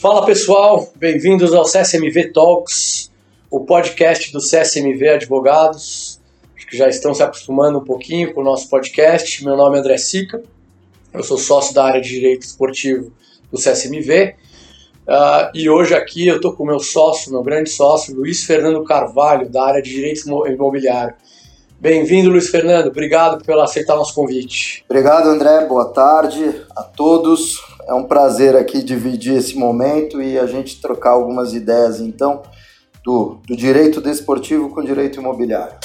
Fala pessoal, bem-vindos ao CSMV Talks, o podcast do CSMV Advogados. Acho que já estão se acostumando um pouquinho com o nosso podcast. Meu nome é André Sica, eu sou sócio da área de Direito Esportivo do CSMV. Uh, ah, e hoje aqui eu estou com meu sócio, meu grande sócio, Luiz Fernando Carvalho, da área de Direito Imobiliário. Bem-vindo, Luiz Fernando. Obrigado por aceitar nosso convite. Obrigado, André. Boa tarde a todos. É um prazer aqui dividir esse momento e a gente trocar algumas ideias, então, do, do direito desportivo com direito imobiliário.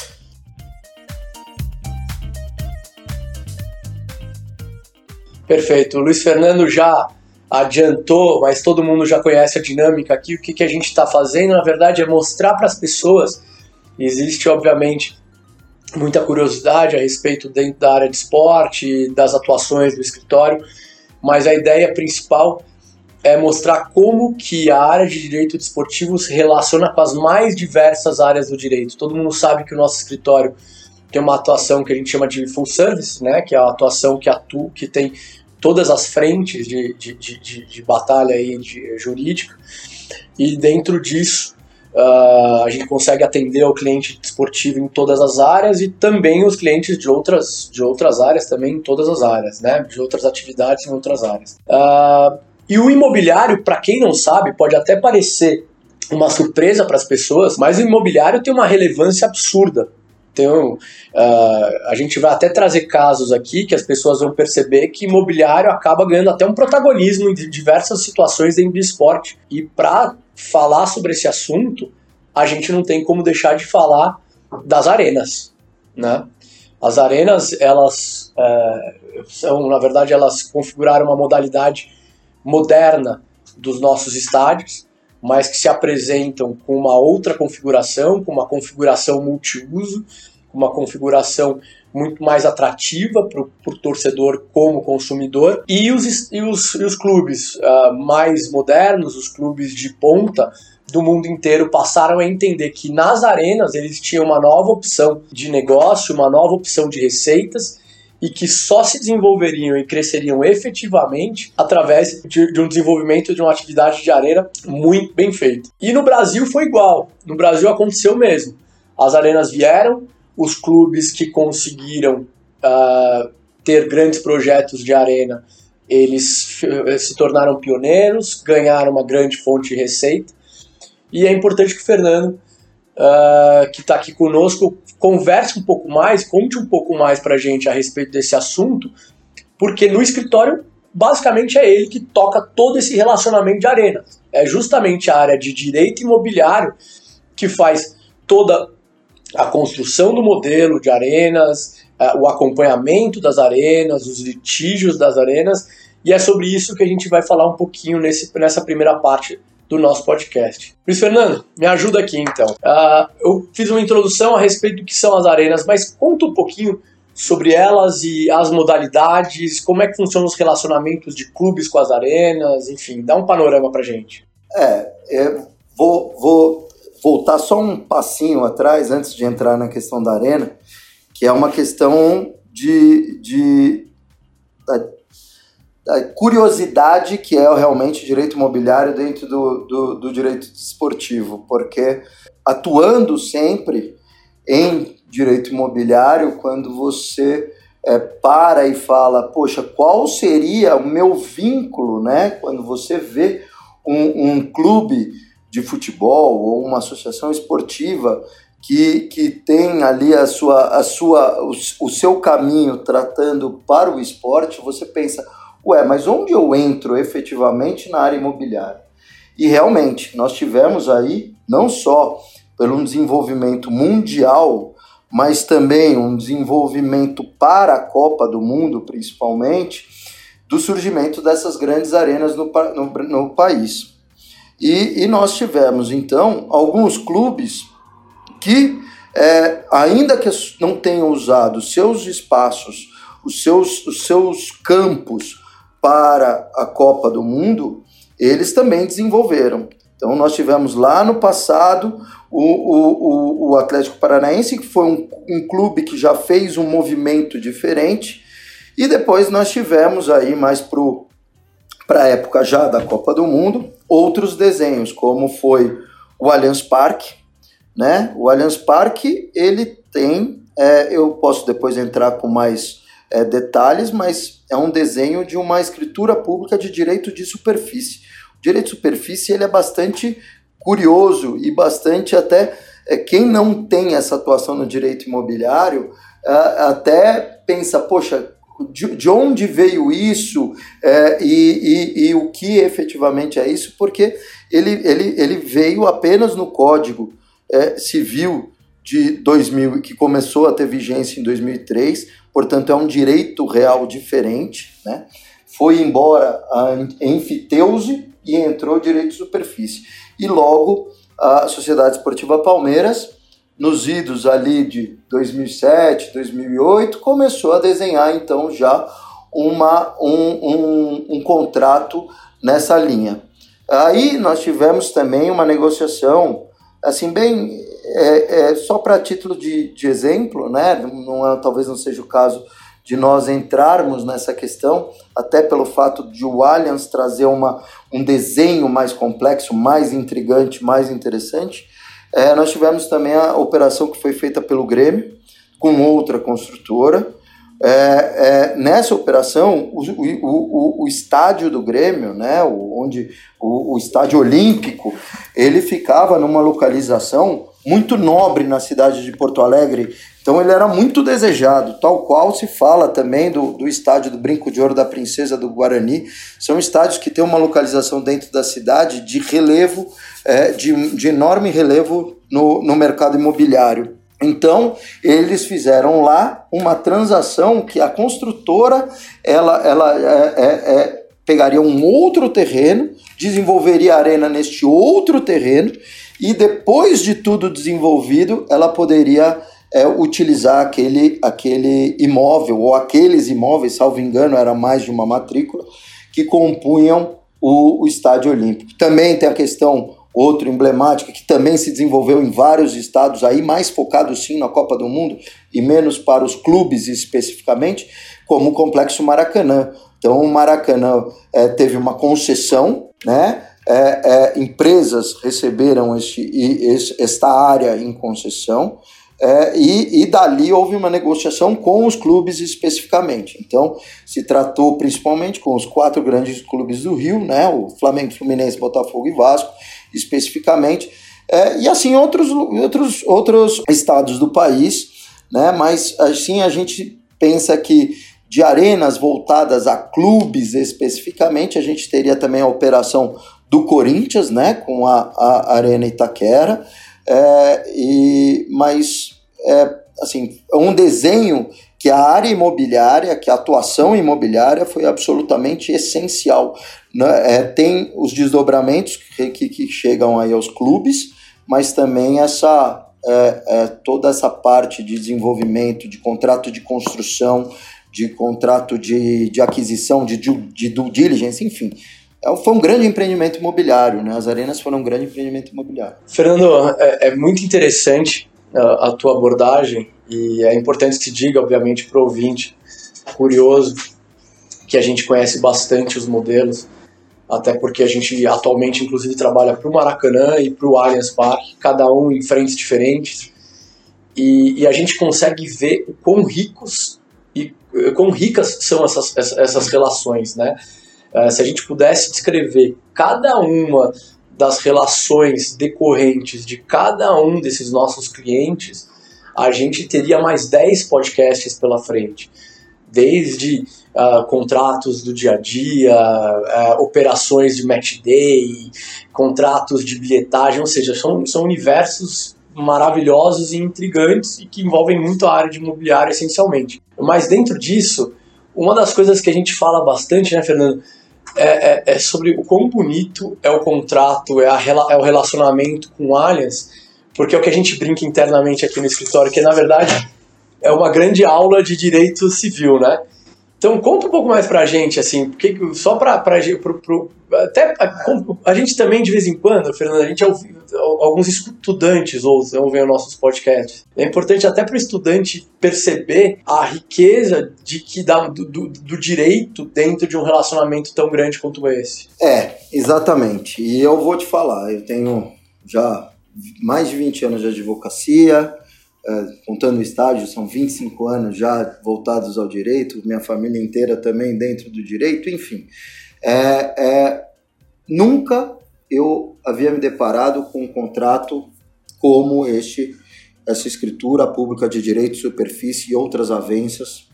Perfeito. O Luiz Fernando já adiantou, mas todo mundo já conhece a dinâmica aqui. O que, que a gente está fazendo, na verdade, é mostrar para as pessoas. Existe, obviamente, muita curiosidade a respeito dentro da área de esporte, das atuações do escritório mas a ideia principal é mostrar como que a área de direito desportivo se relaciona com as mais diversas áreas do direito. Todo mundo sabe que o nosso escritório tem uma atuação que a gente chama de full service, né, que é a atuação que atua, que tem todas as frentes de, de, de, de batalha aí de, jurídica, e dentro disso Uh, a gente consegue atender o cliente esportivo em todas as áreas e também os clientes de outras, de outras áreas também em todas as áreas, né? De outras atividades em outras áreas. Uh, e o imobiliário, para quem não sabe, pode até parecer uma surpresa para as pessoas, mas o imobiliário tem uma relevância absurda. Então, uh, a gente vai até trazer casos aqui que as pessoas vão perceber que imobiliário acaba ganhando até um protagonismo em diversas situações dentro do esporte. E para falar sobre esse assunto, a gente não tem como deixar de falar das arenas, né? As arenas, elas é, são, na verdade, elas configuraram uma modalidade moderna dos nossos estádios, mas que se apresentam com uma outra configuração, com uma configuração multiuso, uma configuração muito mais atrativa para o torcedor como consumidor. E os, e os, e os clubes uh, mais modernos, os clubes de ponta do mundo inteiro, passaram a entender que nas arenas eles tinham uma nova opção de negócio, uma nova opção de receitas e que só se desenvolveriam e cresceriam efetivamente através de, de, um desenvolvimento de uma atividade de arena muito bem feita. E no Brasil foi igual. No Brasil aconteceu mesmo. As arenas vieram, os clubes que conseguiram uh, ter grandes projetos de arena, eles se tornaram pioneiros, ganharam uma grande fonte de receita. E é importante que o Fernando, uh, que está aqui conosco, converse um pouco mais, conte um pouco mais para a gente a respeito desse assunto, porque no escritório, basicamente, é ele que toca todo esse relacionamento de arena. É justamente a área de direito imobiliário que faz toda a construção do modelo de arenas, o acompanhamento das arenas, os litígios das arenas, e é sobre isso que a gente vai falar um pouquinho nesse, nessa primeira parte do nosso podcast. Luiz Fernando, me ajuda aqui então. Uh, eu fiz uma introdução a respeito do que são as arenas, mas conta um pouquinho sobre elas e as modalidades, como é que funcionam os relacionamentos de clubes com as arenas, enfim, dá um panorama pra gente. É, eu vou, vou voltar só um passinho atrás, antes de entrar na questão da arena, que é uma questão de, de da, da curiosidade que é realmente direito imobiliário dentro do, do, do direito esportivo, porque atuando sempre em direito imobiliário, quando você é, para e fala, poxa, qual seria o meu vínculo, né? Quando você vê um, um clube de futebol ou uma associação esportiva que, que tem ali a sua, a sua, o, o seu caminho tratando para o esporte, você pensa, ué, mas onde eu entro efetivamente na área imobiliária? E realmente, nós tivemos aí, não só pelo desenvolvimento mundial, mas também um desenvolvimento para a Copa do Mundo, principalmente, do surgimento dessas grandes arenas no, no, no país. E, e nós tivemos, então, alguns clubes que, é, ainda que não tenham usado seus espaços, os seus, os seus campos para a Copa do Mundo, eles também desenvolveram. Então, nós tivemos lá no passado o, o, o Atlético Paranaense, que foi um, um clube que já fez um movimento diferente, e depois nós tivemos aí mais para o para a época já da Copa do Mundo, outros desenhos, como foi o Allianz Parque, né? O Allianz Parque, ele tem, é, eu posso depois entrar com mais é, detalhes, mas é um desenho de uma escritura pública de direito de superfície. O direito de superfície ele é bastante curioso e bastante até é, quem não tem essa atuação no direito imobiliário até pensa, poxa, de, de onde veio isso é, e, e, e, o que efetivamente é isso, porque ele, ele, ele veio apenas no Código é, Civil de 2000, que começou a ter vigência em 2003, portanto é um direito real diferente, né? foi embora a enfiteuse e entrou direito de superfície. E logo a Sociedade Esportiva Palmeiras nos idos ali de 2007, 2008, começou a desenhar então já uma, um, um, um contrato nessa linha. Aí nós tivemos também uma negociação, assim, bem, é, é só para título de, de exemplo, né? não é, talvez não seja o caso de nós entrarmos nessa questão, até pelo fato de o Allianz trazer uma, um desenho mais complexo, mais intrigante, mais interessante, é, nós tivemos também a operação que foi feita pelo Grêmio, com outra construtora. É, é, nessa operação, o, o, o, o, estádio do Grêmio, né, onde o, estádio olímpico, ele ficava numa localização muito nobre na cidade de Porto Alegre, então ele era muito desejado, tal qual se fala também do, do estádio do Brinco de Ouro da Princesa do Guarani. São estádios que têm uma localização dentro da cidade de relevo, é, de, de enorme relevo no, no mercado imobiliário. Então, eles fizeram lá uma transação que a construtora ela, ela é, é, é, pegaria um outro terreno, desenvolveria a arena neste outro terreno, e depois de tudo desenvolvido, ela poderia é, utilizar aquele, aquele imóvel, ou aqueles imóveis, salvo engano, era mais de uma matrícula, que compunham o, o Estádio Olímpico. Também tem a questão outro emblemática que também se desenvolveu em vários estados aí mais focado sim na Copa do Mundo e menos para os clubes especificamente como o complexo Maracanã então o Maracanã é, teve uma concessão né é, é, empresas receberam este, esta área em concessão é, e, e dali houve uma negociação com os clubes especificamente. Então, se tratou principalmente com os quatro grandes clubes do Rio, né, o Flamengo, Fluminense, Botafogo e Vasco, especificamente, é, e assim outros, outros, outros estados do país, né, mas assim a gente pensa que de arenas voltadas a clubes especificamente, a gente teria também a operação do Corinthians, né, com a, a Arena Itaquera, é, e, mas, é, assim, é um desenho que a área imobiliária, que a atuação imobiliária foi absolutamente essencial. Né? É, tem os desdobramentos que, que, que, chegam aí aos clubes, mas também essa, é, é, toda essa parte de desenvolvimento, de contrato de construção, de contrato de, de aquisição, de, de, de due diligence, enfim. É, foi um grande empreendimento imobiliário, né? As arenas foram um grande empreendimento imobiliário. Fernando, é, é muito interessante a, a, tua abordagem e é importante que se diga, obviamente, para o ouvinte curioso que a gente conhece bastante os modelos, até porque a gente atualmente, inclusive, trabalha para o Maracanã e para o Allianz Parque, cada um em frentes diferentes, e, e, a gente consegue ver o quão ricos e quão ricas são essas, essas relações, né? Uh, se a gente pudesse descrever cada uma das relações decorrentes de cada um desses nossos clientes, a gente teria mais 10 podcasts pela frente. Desde uh, contratos do dia a dia, uh, operações de match day, contratos de bilhetagem, ou seja, são, são universos maravilhosos e intrigantes e que envolvem muito a área de imobiliário essencialmente. Mas dentro disso, uma das coisas que a gente fala bastante, né, Fernando, é, é, é, sobre o quão bonito é o contrato, é, a, é o relacionamento com aliens, porque é o que a gente brinca internamente aqui no escritório, que na verdade é uma grande aula de direito civil, né? Então conta um pouco mais pra gente, assim, porque só pra, pra pro, pro, até a, a, gente também de vez em quando, Fernando, a gente alguns estudantes ouvem nossos podcasts. É importante até para o estudante perceber a riqueza de que dá do, do, do, direito dentro de um relacionamento tão grande quanto esse. É, exatamente. E eu vou te falar, eu tenho já mais de 20 anos de advocacia, é, contando o estágio, são 25 anos já voltados ao direito, minha família inteira também dentro do direito, enfim. É, é, nunca eu havia me deparado com um contrato como este, essa escritura pública de direito, superfície e outras avanças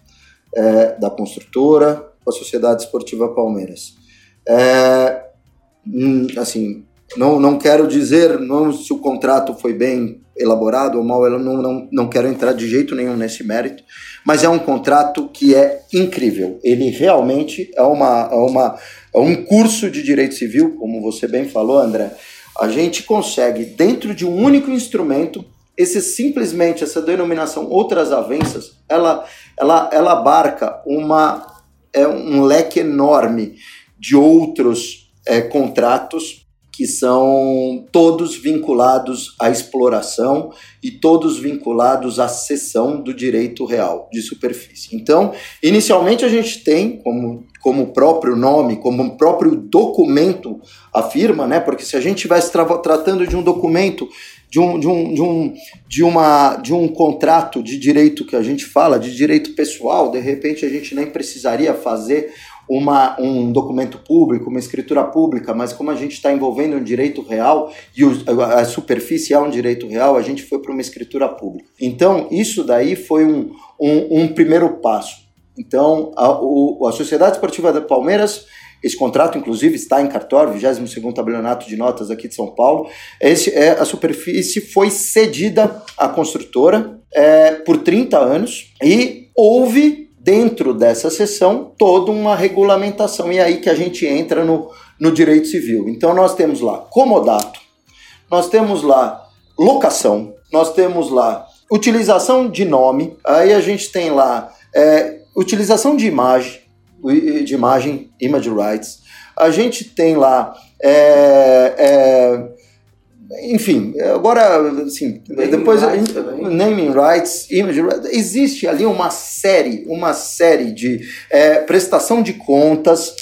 é, da construtora com a Sociedade Esportiva Palmeiras. É, hum, assim, não, não quero dizer não, se o contrato foi bem elaborado ou mal, eu não, não, não quero entrar de jeito nenhum nesse mérito, mas é um contrato que é incrível. Ele realmente é, uma, é, uma, um curso de direito civil, como você bem falou, André. A gente consegue, dentro de um único instrumento, esse simplesmente essa denominação outras avanças, ela, ela, ela abarca uma, é um leque enorme de outros é, contratos que são todos vinculados à exploração e todos vinculados à cessão do direito real de superfície. Então, inicialmente a gente tem, como, como o próprio nome, como o próprio documento afirma, né? Porque se a gente estivesse tra tratando de um documento de um, de, um, de, um, de, uma, de um contrato de direito que a gente fala, de direito pessoal, de repente a gente nem precisaria fazer uma, um documento público, uma escritura pública, mas como a gente está envolvendo um direito real e o, a superfície é um direito real, a gente foi para uma escritura pública. Então, isso daí foi um, um, um primeiro passo. Então, a, o, a Sociedade Esportiva da Palmeiras esse contrato, inclusive, está em cartório, 22º tabelionato de notas aqui de São Paulo. Esse, é, a superfície foi cedida à construtora é, por 30 anos e houve dentro dessa sessão toda uma regulamentação. E é aí que a gente entra no, no direito civil. Então nós temos lá comodato, nós temos lá locação, nós temos lá utilização de nome, aí a gente tem lá é, utilização de imagem, de imagem, image rights, a gente tem lá é, é, enfim, agora, assim, naming depois rights, naming rights, image rights, existe ali uma série, uma série de é, prestação de contas,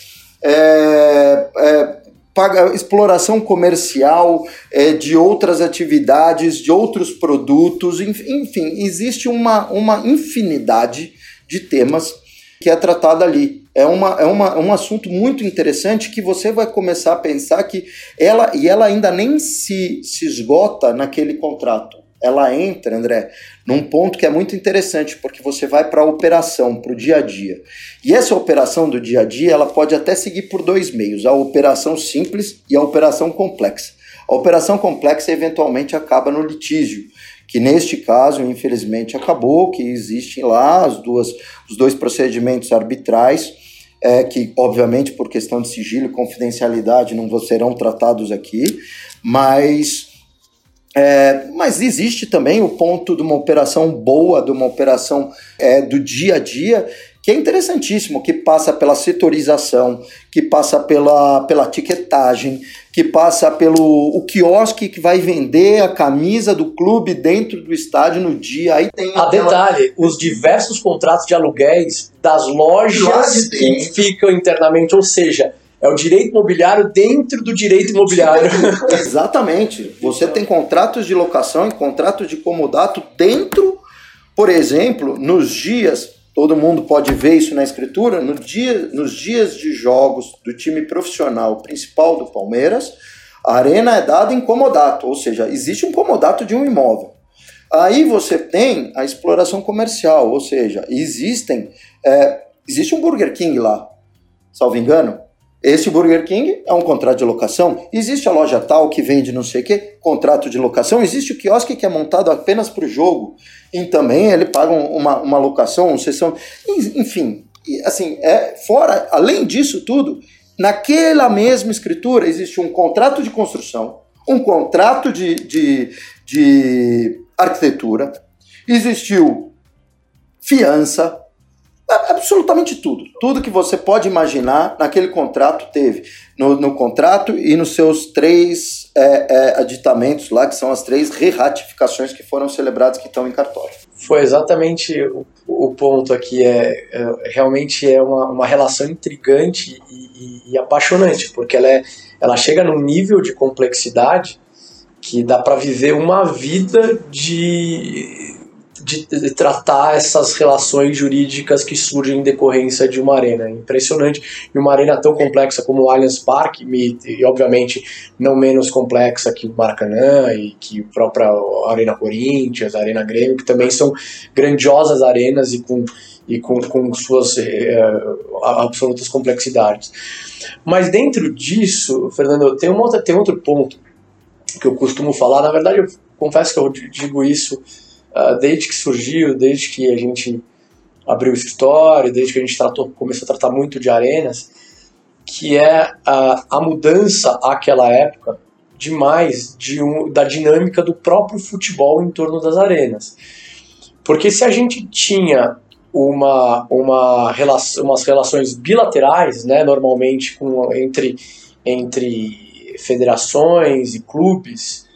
é, é, paga, exploração comercial é, de outras atividades, de outros produtos, enfim, existe uma, uma infinidade de temas que é tratada ali. É, uma, é uma, um assunto muito interessante que você vai começar a pensar que ela, e ela ainda nem se, se esgota naquele contrato. Ela entra, André, num ponto que é muito interessante, porque você vai para a operação, para o dia a dia. E essa operação do dia a dia, ela pode até seguir por dois meios: a operação simples e a operação complexa. A operação complexa eventualmente acaba no litígio, que neste caso, infelizmente, acabou, que existem lá as duas, os dois procedimentos arbitrais, é, que, obviamente, por questão de sigilo e confidencialidade, não serão tratados aqui, mas, é, mas existe também o ponto de uma operação boa, de uma operação é, do dia a dia, que é interessantíssimo, que passa pela setorização, que passa pela, pela etiquetagem, que passa pelo o quiosque que vai vender a camisa do clube dentro do estádio no dia. Aí tem a detalhe, os diversos contratos de aluguéis das lojas que ficam internamente, ou seja, é o direito imobiliário dentro do direito imobiliário. Exatamente. Você tem contratos de locação e contratos de comodato dentro, por exemplo, nos dias todo mundo pode ver isso na escritura, no dia, nos dias de jogos do time profissional principal do Palmeiras, a arena é dada em comodato, ou seja, existe um comodato de um imóvel. Aí você tem a exploração comercial, ou seja, existem, é, existe um Burger King lá, salvo engano, esse Burger King é um contrato de locação. Existe a loja tal que vende não sei o que, contrato de locação. Existe o quiosque que é montado apenas para o jogo. E também ele paga uma, uma locação, uma sessão. Enfim, assim, é fora, além disso tudo, naquela mesma escritura existe um contrato de construção, um contrato de, de, de arquitetura, existiu fiança, absolutamente tudo. Tudo que você pode imaginar naquele contrato teve. No, no contrato e nos seus três é, é, aditamentos lá, que são as três re-ratificações que foram celebradas que estão em cartório. Foi exatamente o, o ponto aqui. É, é, realmente é uma, uma relação intrigante e, e, e apaixonante, porque ela, é, ela chega num nível de complexidade que dá para viver uma vida de de, de, tratar essas relações jurídicas que surgem em decorrência de uma arena. É impressionante. E uma arena tão complexa como o Allianz Parque, e obviamente não menos complexa que o Maracanã e que a própria Arena Corinthians, a Arena Grêmio, que também são grandiosas arenas e com, e com, com suas é, absolutas complexidades. Mas dentro disso, Fernando, tem, uma outra, tem outro ponto que eu costumo falar, na verdade eu confesso que eu digo isso desde que surgiu, desde que a gente abriu o escritório, desde que a gente tratou, começou a tratar muito de arenas, que é a, a mudança àquela época demais de um, da dinâmica do próprio futebol em torno das arenas. Porque se a gente tinha uma, uma relação, umas relações bilaterais, né, normalmente com, entre, entre federações e clubes,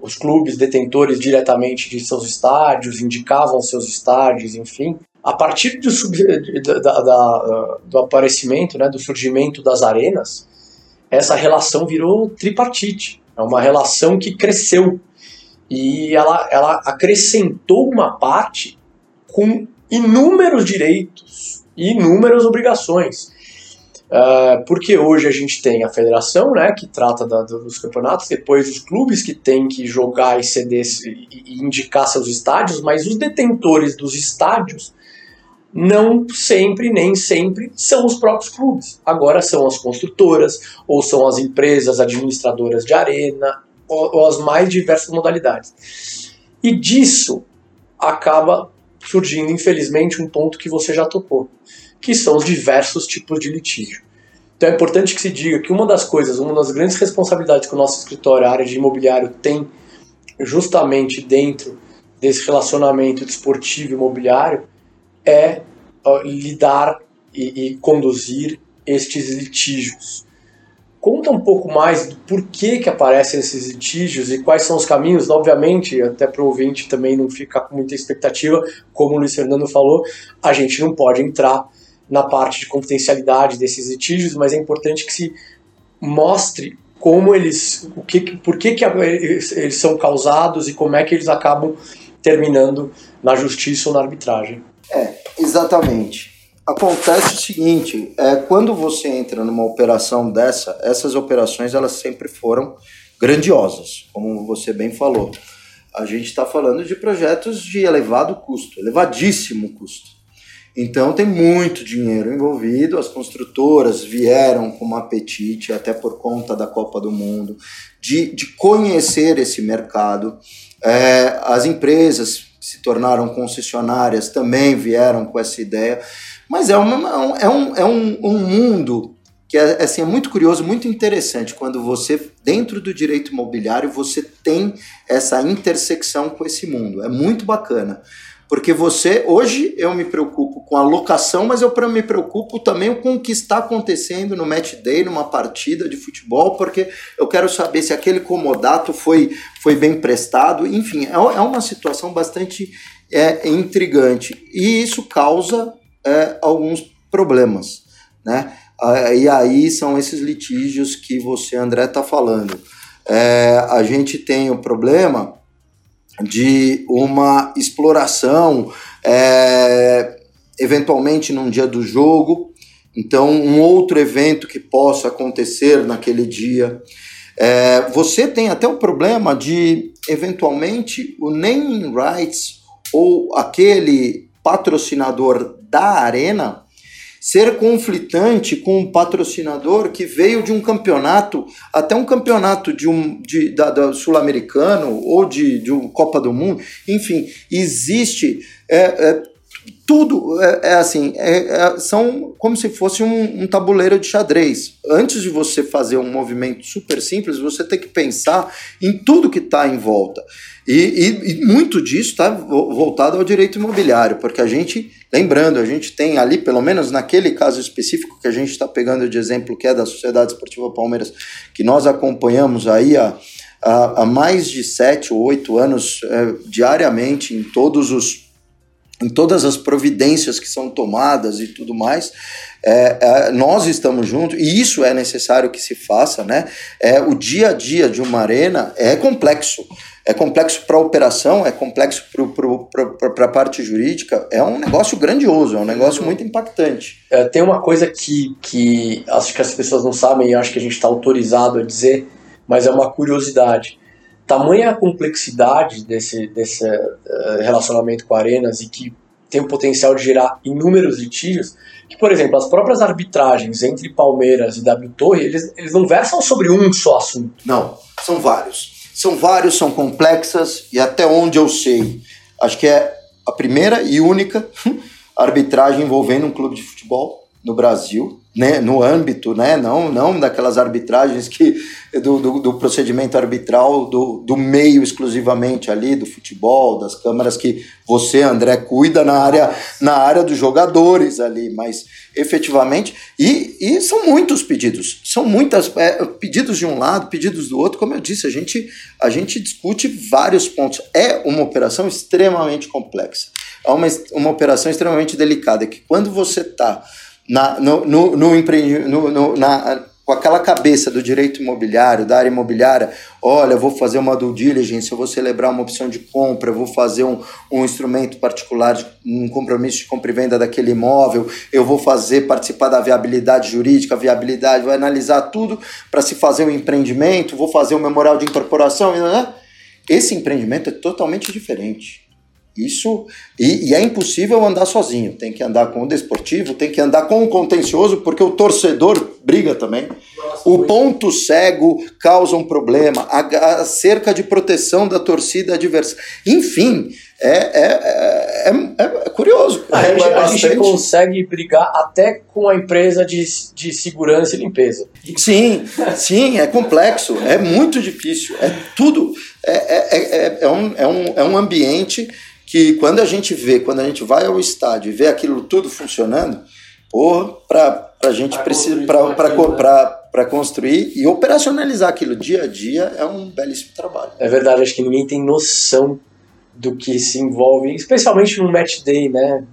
os clubes detentores diretamente de seus estádios indicavam seus estádios, enfim. A partir do, sub, da, da, do aparecimento, né, do surgimento das arenas, essa relação virou tripartite. É uma relação que cresceu e ela, ela acrescentou uma parte com inúmeros direitos e inúmeras obrigações. Uh, porque hoje a gente tem a federação, né, que trata da, dos campeonatos, depois os clubes que têm que jogar e ceder e, e indicar seus estádios, mas os detentores dos estádios não sempre, nem sempre, são os próprios clubes. Agora são as construtoras, ou são as empresas administradoras de arena, ou, ou as mais diversas modalidades. E disso acaba surgindo, infelizmente, um ponto que você já tocou que são os diversos tipos de litígio. Então é importante que se diga que uma das coisas, uma das grandes responsabilidades que o nosso escritório, a área de imobiliário, tem justamente dentro desse relacionamento desportivo imobiliário é uh, lidar e, e, conduzir estes litígios. Conta um pouco mais do porquê que aparecem esses litígios e quais são os caminhos. Obviamente, até para o ouvinte também não ficar com muita expectativa, como o Luiz Fernando falou, a gente não pode entrar na parte de confidencialidade desses litígios, mas é importante que se mostre como eles, o que, por que, que eles, são causados e como é que eles acabam terminando na justiça ou na arbitragem. É, exatamente. Acontece o seguinte, é, quando você entra numa operação dessa, essas operações elas sempre foram grandiosas, como você bem falou. A gente está falando de projetos de elevado custo, elevadíssimo custo. Então tem muito dinheiro envolvido, as construtoras vieram com um apetite, até por conta da Copa do Mundo, de, de conhecer esse mercado. É, as empresas que se tornaram concessionárias também vieram com essa ideia. Mas é, uma, é, um, é um, um mundo que é, assim, é muito curioso, muito interessante quando você, dentro do direito imobiliário, você tem essa intersecção com esse mundo. É muito bacana. Porque você, hoje eu me preocupo com a locação, mas eu me preocupo também com o que está acontecendo no match day, numa partida de futebol, porque eu quero saber se aquele comodato foi, foi bem prestado. Enfim, é, é uma situação bastante é, intrigante. E isso causa é, alguns problemas. Né? Ah, e aí são esses litígios que você, André, está falando. É, a gente tem o problema de uma exploração, é, eventualmente num dia do jogo, então um outro evento que possa acontecer naquele dia. É, você tem até o problema de, eventualmente, o naming rights ou aquele patrocinador da arena ser conflitante com um patrocinador que veio de um campeonato, até um campeonato de um de, da, da sul-americano ou de, de um Copa do Mundo, enfim, existe é, é, tudo é, é assim, é, é, são como se fosse um, um, tabuleiro de xadrez. Antes de você fazer um movimento super simples, você tem que pensar em tudo que está em volta. E, e, e muito disso está voltado ao direito imobiliário, porque a gente, lembrando, a gente tem ali, pelo menos naquele caso específico que a gente está pegando de exemplo, que é da Sociedade Esportiva Palmeiras, que nós acompanhamos aí há, há mais de sete ou oito anos é, diariamente em todos os em todas as providências que são tomadas e tudo mais, é, é, nós estamos juntos e isso é necessário que se faça, né? É, o dia a dia de uma arena é complexo. É complexo para a operação, é complexo para a parte jurídica, é um negócio grandioso, é um negócio muito impactante. É, tem uma coisa que, que acho que as pessoas não sabem e acho que a gente está autorizado a dizer, mas é uma curiosidade tamanha a complexidade desse, desse uh, relacionamento com arenas e que tem o potencial de gerar inúmeros litígios, que, por exemplo, as próprias arbitragens entre Palmeiras e W Torre, eles, eles não versam sobre um só assunto. Não, são vários. São vários, são complexas e até onde eu sei, acho que é a primeira e única arbitragem envolvendo um clube de futebol no Brasil, né, no âmbito, né, não, não daquelas arbitragens que do, do, do, procedimento arbitral do, do meio exclusivamente ali do futebol, das câmaras que você, André, cuida na área na área dos jogadores ali, mas efetivamente e, e são muitos pedidos, são muitas é, pedidos de um lado, pedidos do outro, como eu disse, a gente a gente discute vários pontos. É uma operação extremamente complexa, é uma, uma operação extremamente delicada que quando você está na, no, no, no, no, no na, com aquela cabeça do direito imobiliário, da área imobiliária, olha, eu vou fazer uma due diligence, eu vou celebrar uma opção de compra, eu vou fazer um, um instrumento particular, um compromisso de compra e venda daquele imóvel, eu vou fazer, participar da viabilidade jurídica, viabilidade, vou analisar tudo para se fazer um empreendimento, vou fazer um memorial de incorporação, né? esse empreendimento é totalmente diferente. Isso e, e, é impossível andar sozinho. Tem que andar com o desportivo, tem que andar com o contencioso, porque o torcedor briga também. Nossa, o ponto cego causa um problema. A, a, cerca de proteção da torcida adversa. Enfim, é, é, é, é curioso. A, gente, a gente consegue brigar até com a empresa de, de segurança e limpeza. Sim, sim, é complexo, é muito difícil. É tudo. É, é, é, um, é, um, é um ambiente que quando a gente vê, quando a gente vai ao estádio e vê aquilo tudo funcionando, porra, para a gente precisa para construir e operacionalizar aquilo dia a dia é um belíssimo trabalho. É verdade, acho que ninguém tem noção do que se envolve, especialmente no match day, né?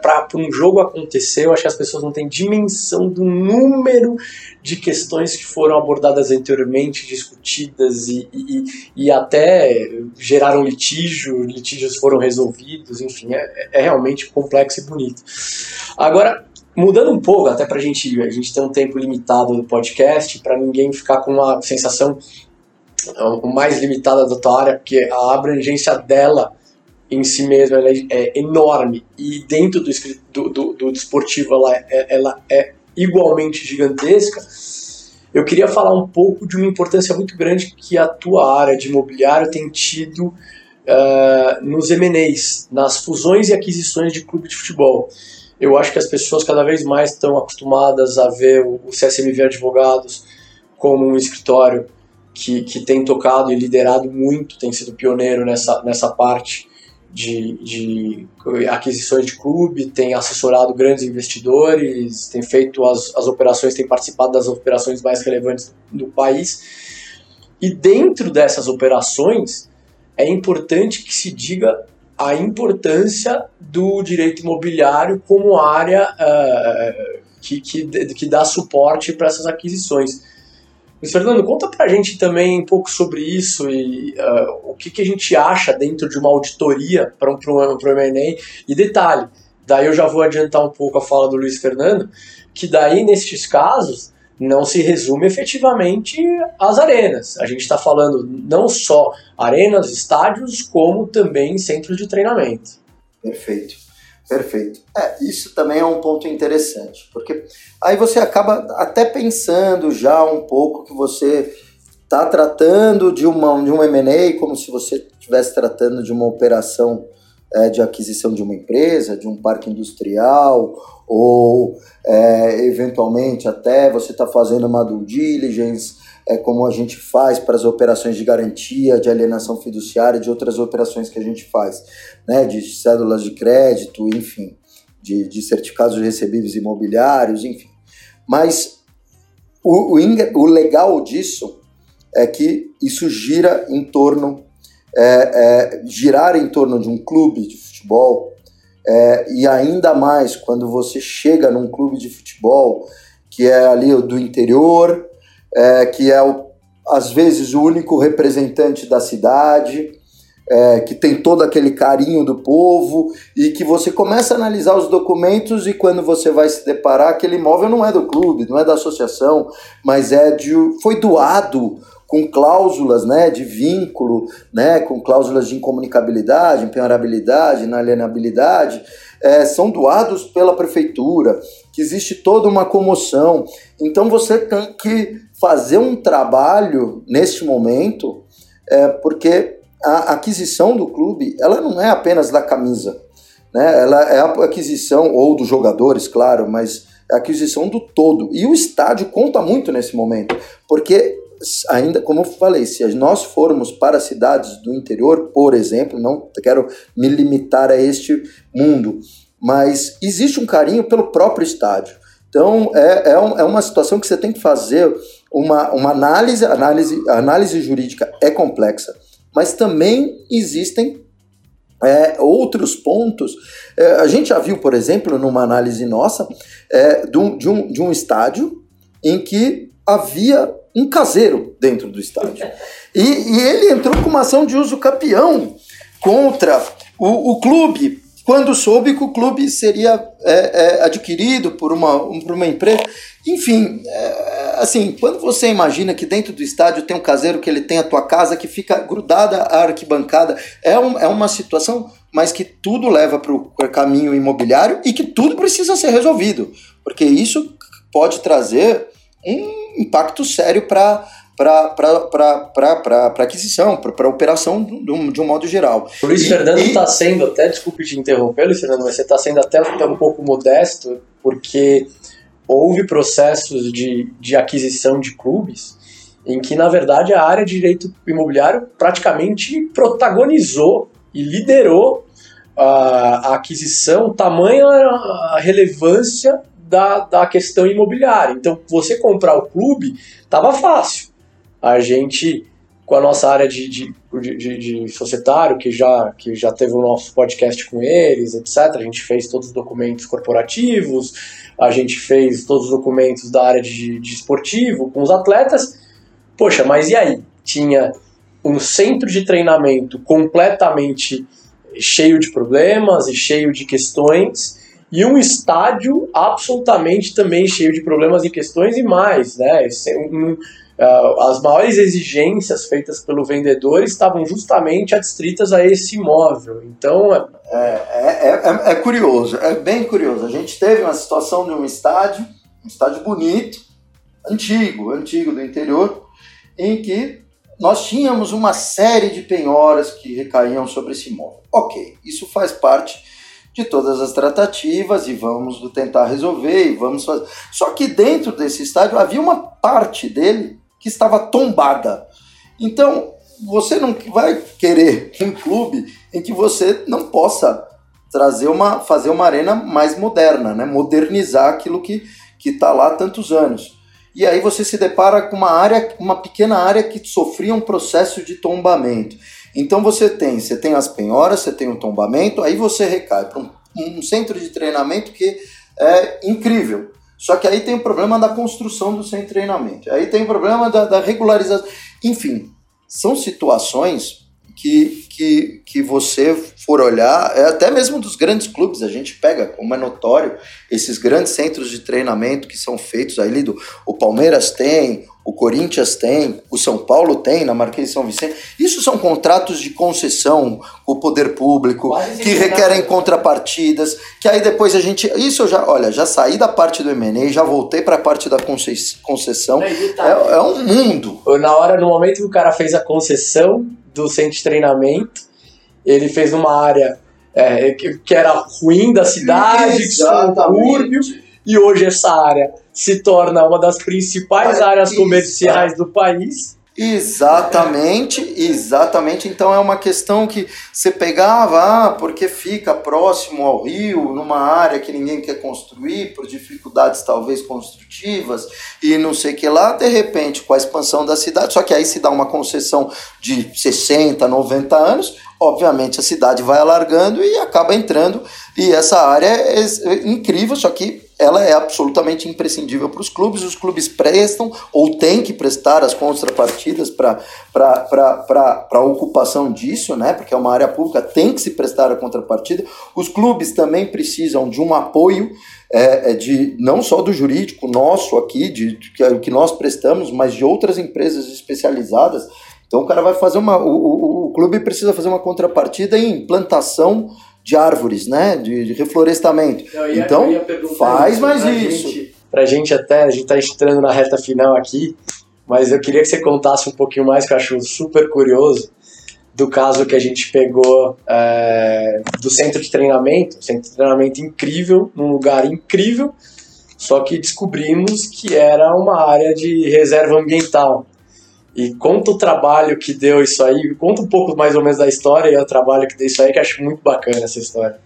Para um jogo acontecer, eu acho que as pessoas não têm dimensão do número de questões que foram abordadas anteriormente, discutidas e, e, e até geraram litígio, litígios foram resolvidos, enfim, é, é realmente complexo e bonito. Agora, mudando um pouco, até para gente, a gente ter um tempo limitado do podcast, para ninguém ficar com uma sensação mais limitada da tua área, porque a abrangência dela em si mesma é, é, enorme e dentro do, do, do, do desportivo ela é, ela é igualmente gigantesca. Eu queria falar um pouco de uma importância muito grande que a tua área de imobiliário tem tido uh, nos M&As, nas fusões e aquisições de clube de futebol. Eu acho que as pessoas cada vez mais estão acostumadas a ver o CSMV Advogados como um escritório que, que tem tocado e liderado muito, tem sido pioneiro nessa, nessa parte de, de aquisições de clube, tem assessorado grandes investidores, tem feito as, as operações, tem participado das operações mais relevantes do país. E dentro dessas operações, é importante que se diga a importância do direito imobiliário como área uh, que, que, que dá suporte para essas aquisições. Mas, Fernando, conta pra gente também um pouco sobre isso e uh, o que, que a gente acha dentro de uma auditoria para um, um, um M&A. E detalhe, daí eu já vou adiantar um pouco a fala do Luiz Fernando, que daí, nestes casos, não se resume efetivamente às arenas. A gente está falando não só arenas, estádios, como também centros de treinamento. Perfeito. Perfeito. É, isso também é um ponto interessante, porque aí você acaba até pensando já um pouco que você está tratando de, uma, de um M&A como se você estivesse tratando de uma operação é, de aquisição de uma empresa, de um parque industrial, ou é, eventualmente até você está fazendo uma due diligence, é, como a gente faz para as operações de garantia, de alienação fiduciária, de outras operações que a gente faz, né, de cédulas de crédito, enfim, de, de certificados de recebíveis imobiliários, enfim. Mas o, o, o legal disso é que isso gira em torno é, é, girar em torno de um clube de futebol, é, e ainda mais quando você chega num clube de futebol que é ali do interior, é, que é o, às vezes o único representante da cidade, é, que tem todo aquele carinho do povo e que você começa a analisar os documentos e quando você vai se deparar aquele imóvel não é do clube, não é da associação, mas é de foi doado com cláusulas né, de vínculo, né, com cláusulas de incomunicabilidade, empenhorabilidade, inalienabilidade, é, são doados pela prefeitura, que existe toda uma comoção. Então você tem que fazer um trabalho neste momento, é, porque a aquisição do clube ela não é apenas da camisa, né? ela é a aquisição, ou dos jogadores, claro, mas é a aquisição do todo. E o estádio conta muito nesse momento, porque ainda como eu falei, se nós formos para cidades do interior, por exemplo, não quero me limitar a este mundo, mas existe um carinho pelo próprio estádio. Então é, é, um, é uma situação que você tem que fazer uma, uma análise, análise, a análise jurídica é complexa, mas também existem é, outros pontos. É, a gente já viu, por exemplo, numa análise nossa, é, de, um, de, um, de um estádio em que havia um caseiro dentro do estádio. E, e ele entrou com uma ação de uso campeão contra o, o clube, quando soube que o clube seria é, é, adquirido por uma, por uma empresa. Enfim, é, assim, quando você imagina que dentro do estádio tem um caseiro que ele tem a tua casa que fica grudada à arquibancada, é, um, é uma situação, mas que tudo leva para o caminho imobiliário e que tudo precisa ser resolvido, porque isso pode trazer um impacto sério para para aquisição, para operação de, de um modo geral. O Luiz Fernando está sendo, até desculpe te interromper, Luiz Fernando, mas você está sendo até um pouco modesto, porque houve processos de, de aquisição de clubes em que, na verdade, a área de direito imobiliário praticamente protagonizou e liderou a, a aquisição, tamanha a relevância da, da questão imobiliária. Então, você comprar o clube estava fácil. A gente, com a nossa área de, de, de, de, societário, que já, que já teve o nosso podcast com eles, etc., a gente fez todos os documentos corporativos, a gente fez todos os documentos da área de, de esportivo com os atletas. Poxa, mas e aí? Tinha um centro de treinamento completamente cheio de problemas e cheio de questões e um estádio absolutamente também cheio de problemas e questões e mais, né? Um, uh, as maiores exigências feitas pelo vendedor estavam justamente adstritas a esse imóvel. Então é, é, é, é, curioso, é bem curioso. A gente teve uma situação de um estádio, um estádio bonito, antigo, antigo do interior, em que nós tínhamos uma série de penhoras que recaíam sobre esse imóvel. Ok, isso faz parte de todas as tratativas e vamos tentar resolver e vamos fazer. Só que dentro desse estádio havia uma parte dele que estava tombada. Então, você não vai querer um clube em que você não possa trazer uma fazer uma arena mais moderna, né? Modernizar aquilo que que está lá há tantos anos. E aí você se depara com uma área, uma pequena área que sofria um processo de tombamento. Então você tem, você tem as penhoras, você tem o tombamento, aí você recai para um, um, centro de treinamento que é incrível. Só que aí tem o problema da construção do centro de treinamento. Aí tem o problema da, da regularização. Enfim, são situações que, que, que você for olhar, é até mesmo dos grandes clubes, a gente pega, como é notório, esses grandes centros de treinamento que são feitos aí do o Palmeiras tem, o Corinthians tem, o São Paulo tem, na Marquês de São Vicente. Isso são contratos de concessão com o poder público, Quase que requerem contrapartidas, que aí depois a gente. Isso eu já, olha, já saí da parte do MNE, já voltei para a parte da concessão. É, é um mundo. Na hora, no momento que o cara fez a concessão do centro de treinamento, ele fez uma área é, que era ruim da cidade, subúrbio, e hoje essa área se torna uma das principais áreas comerciais do país. Exatamente, exatamente. Então é uma questão que você pegava, ah, porque fica próximo ao rio, numa área que ninguém quer construir, por dificuldades talvez construtivas e não sei o que lá, de repente, com a expansão da cidade, só que aí se dá uma concessão de 60, 90 anos, obviamente a cidade vai alargando e acaba entrando, e essa área é incrível, só que ela é absolutamente imprescindível para os clubes, os clubes prestam ou têm que prestar as contrapartidas para a ocupação disso, né? porque é uma área pública, tem que se prestar a contrapartida. Os clubes também precisam de um apoio é, é de não só do jurídico nosso aqui, de, de, de que nós prestamos, mas de outras empresas especializadas então o cara vai fazer uma. O, o, o clube precisa fazer uma contrapartida em plantação de árvores, né? De, de reflorestamento. Ia, então, faz mais isso. Para a gente até, a gente está entrando na reta final aqui, mas eu queria que você contasse um pouquinho mais, que eu acho super curioso, do caso que a gente pegou é, do centro de treinamento, centro de treinamento incrível, num lugar incrível, só que descobrimos que era uma área de reserva ambiental. E conta o trabalho que deu isso aí, conta um pouco mais ou menos da história e o trabalho que deu isso aí, que eu acho muito bacana essa história.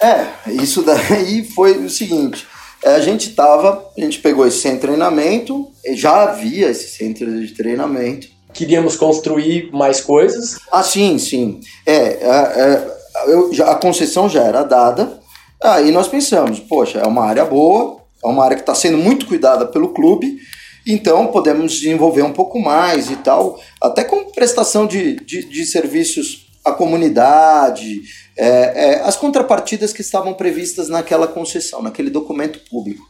É, isso daí foi o seguinte, é, a gente tava, a gente pegou esse centro de treinamento, já havia esse centro de treinamento. Queríamos construir mais coisas? Ah, sim, sim. É, é, é a concessão já era dada, aí nós pensamos, poxa, é uma área boa, é uma área que está sendo muito cuidada pelo clube, então podemos desenvolver um pouco mais e tal, até com prestação de, de, de serviços à comunidade, é, é, as contrapartidas que estavam previstas naquela concessão, naquele documento público.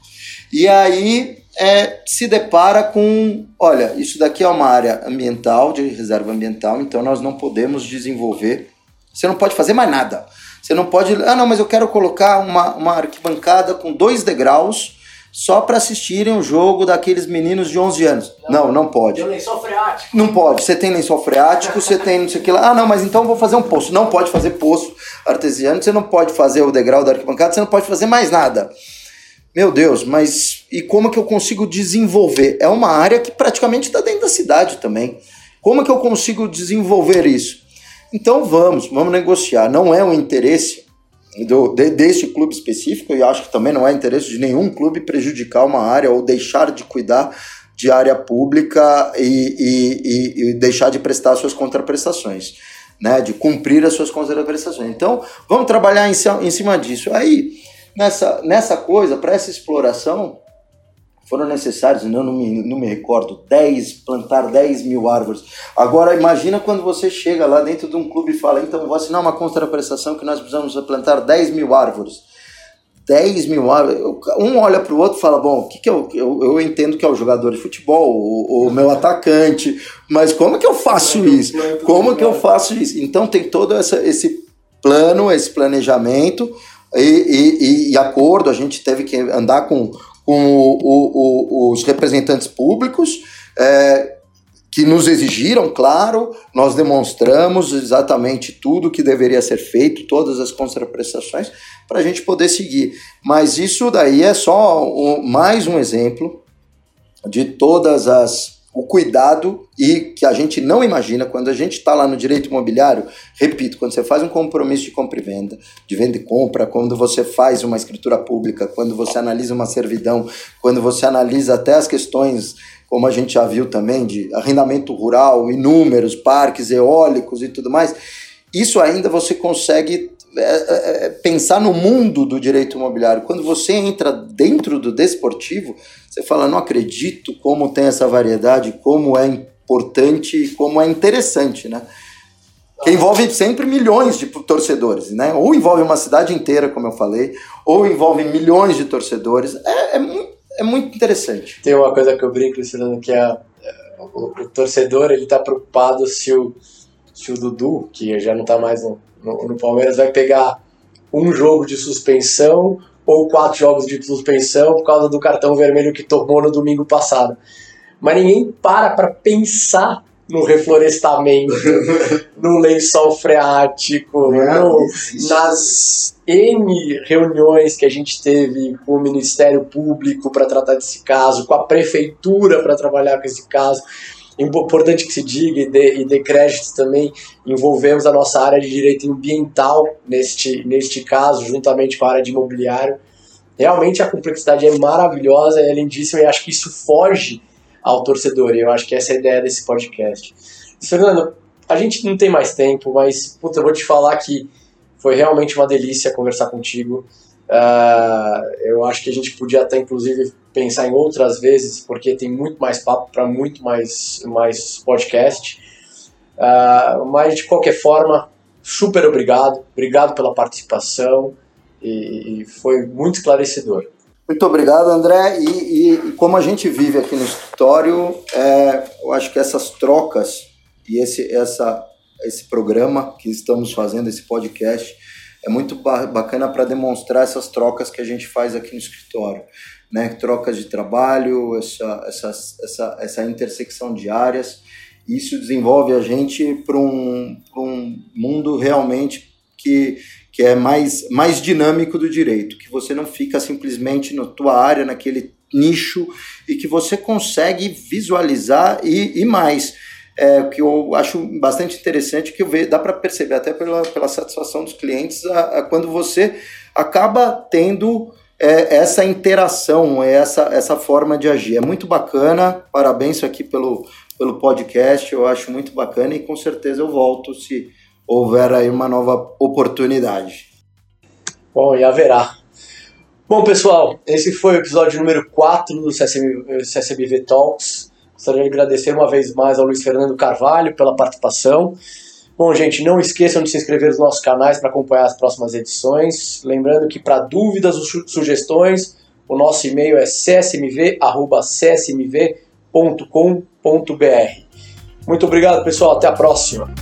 E aí é, se depara com, olha, isso daqui é uma área ambiental, de reserva ambiental, então nós não podemos desenvolver, você não pode fazer mais nada. Você não pode, ah não, mas eu quero colocar uma, uma arquibancada com dois degraus só para assistirem o jogo daqueles meninos de 11 anos. Não, não, não pode. Tem lençol freático. Não pode. Você tem lençol freático, você tem não sei o que lá. Ah, não, mas então vou fazer um poço. Não pode fazer poço artesiano, você não pode fazer o degrau da arquibancada, você não pode fazer mais nada. Meu Deus, mas e como que eu consigo desenvolver? É uma área que praticamente está dentro da cidade também. Como que eu consigo desenvolver isso? Então vamos, vamos negociar. Não é um interesse do, de, deste clube específico, e acho que também não é interesse de nenhum clube prejudicar uma área ou deixar de cuidar de área pública e, e, e deixar de prestar suas contraprestações, né, de cumprir as suas contraprestações. Então, vamos trabalhar em, em cima disso. Aí, nessa, nessa coisa, para essa exploração, foram necessários, não, não, me, não me recordo, 10, plantar 10 mil árvores. Agora imagina quando você chega lá dentro de um clube e fala, então vou assinar uma contraprestação que nós precisamos plantar 10 mil árvores. 10 mil árvores. Um olha para o outro e fala, bom, o que, que eu, eu, eu entendo que é o jogador de futebol, o, o meu atacante, mas como que eu faço isso? Como que eu faço isso? Então tem todo essa, esse plano, esse planejamento e, e, e acordo, a gente teve que andar com com o, o, os representantes públicos, é, que nos exigiram, claro, nós demonstramos exatamente tudo que deveria ser feito, todas as contraprestações, para a gente poder seguir. Mas isso daí é só mais um exemplo de todas as o cuidado e que a gente não imagina quando a gente está lá no direito imobiliário. Repito, quando você faz um compromisso de compra e venda, de venda e compra, quando você faz uma escritura pública, quando você analisa uma servidão, quando você analisa até as questões, como a gente já viu também, de arrendamento rural, inúmeros parques eólicos e tudo mais, isso ainda você consegue é, é, é, pensar no mundo do direito imobiliário. Quando você entra dentro do desportivo, você fala, não acredito como tem essa variedade, como é importante, como é interessante, né? Que envolve sempre milhões de torcedores, né? Ou envolve uma cidade inteira, como eu falei, ou envolve milhões de torcedores. É, é, muito, é muito interessante. Tem uma coisa que eu brinco, Luciano, que é o, o torcedor, ele tá preocupado se o, se o Dudu, que já não tá mais no no, no Palmeiras vai pegar um jogo de suspensão ou quatro jogos de suspensão por causa do cartão vermelho que tomou no domingo passado. Mas ninguém para para pensar no reflorestamento, no lençol freático, no, nas N reuniões que a gente teve com o Ministério Público para tratar desse caso, com a Prefeitura para trabalhar com esse caso. Importante que se diga e dê, e dê créditos também, envolvemos a nossa área de direito ambiental neste, neste caso, juntamente com a área de imobiliário. Realmente a complexidade é maravilhosa, é lindíssima e acho que isso foge ao torcedor. E eu acho que essa é a ideia desse podcast. Fernando, a gente não tem mais tempo, mas puta, eu vou te falar que foi realmente uma delícia conversar contigo. Uh, eu acho que a gente podia até, inclusive, pensar em outras vezes, porque tem muito mais papo para muito mais, mais podcast. Uh, mas, de qualquer forma, super obrigado. Obrigado pela participação e, e foi muito esclarecedor. Muito obrigado, André. E, e, e, como a gente vive aqui no escritório, é, eu acho que essas trocas e esse, essa, esse programa que estamos fazendo, esse podcast, é muito bacana para demonstrar essas trocas que a gente faz aqui no escritório. Né? Trocas de trabalho, essa, essa, essa, essa intersecção de áreas. Isso desenvolve a gente para um, um mundo realmente que, que é mais, mais dinâmico do direito, que você não fica simplesmente na tua área, naquele nicho, e que você consegue visualizar e, e mais. É, que eu acho bastante interessante, que dá para perceber até pela, pela satisfação dos clientes, a, a quando você acaba tendo é, essa interação, essa, essa forma de agir. É muito bacana, parabéns aqui pelo, pelo podcast, eu acho muito bacana e com certeza eu volto se houver aí uma nova oportunidade. Bom, e haverá. Bom, pessoal, esse foi o episódio número 4 do CSM, CSMV Talks. Gostaria de agradecer uma vez mais ao Luiz Fernando Carvalho pela participação. Bom, gente, não esqueçam de se inscrever nos nossos canais para acompanhar as próximas edições. Lembrando que para dúvidas ou sugestões, o nosso e-mail é csmv.csmv.com.br. Muito obrigado, pessoal. Até a próxima.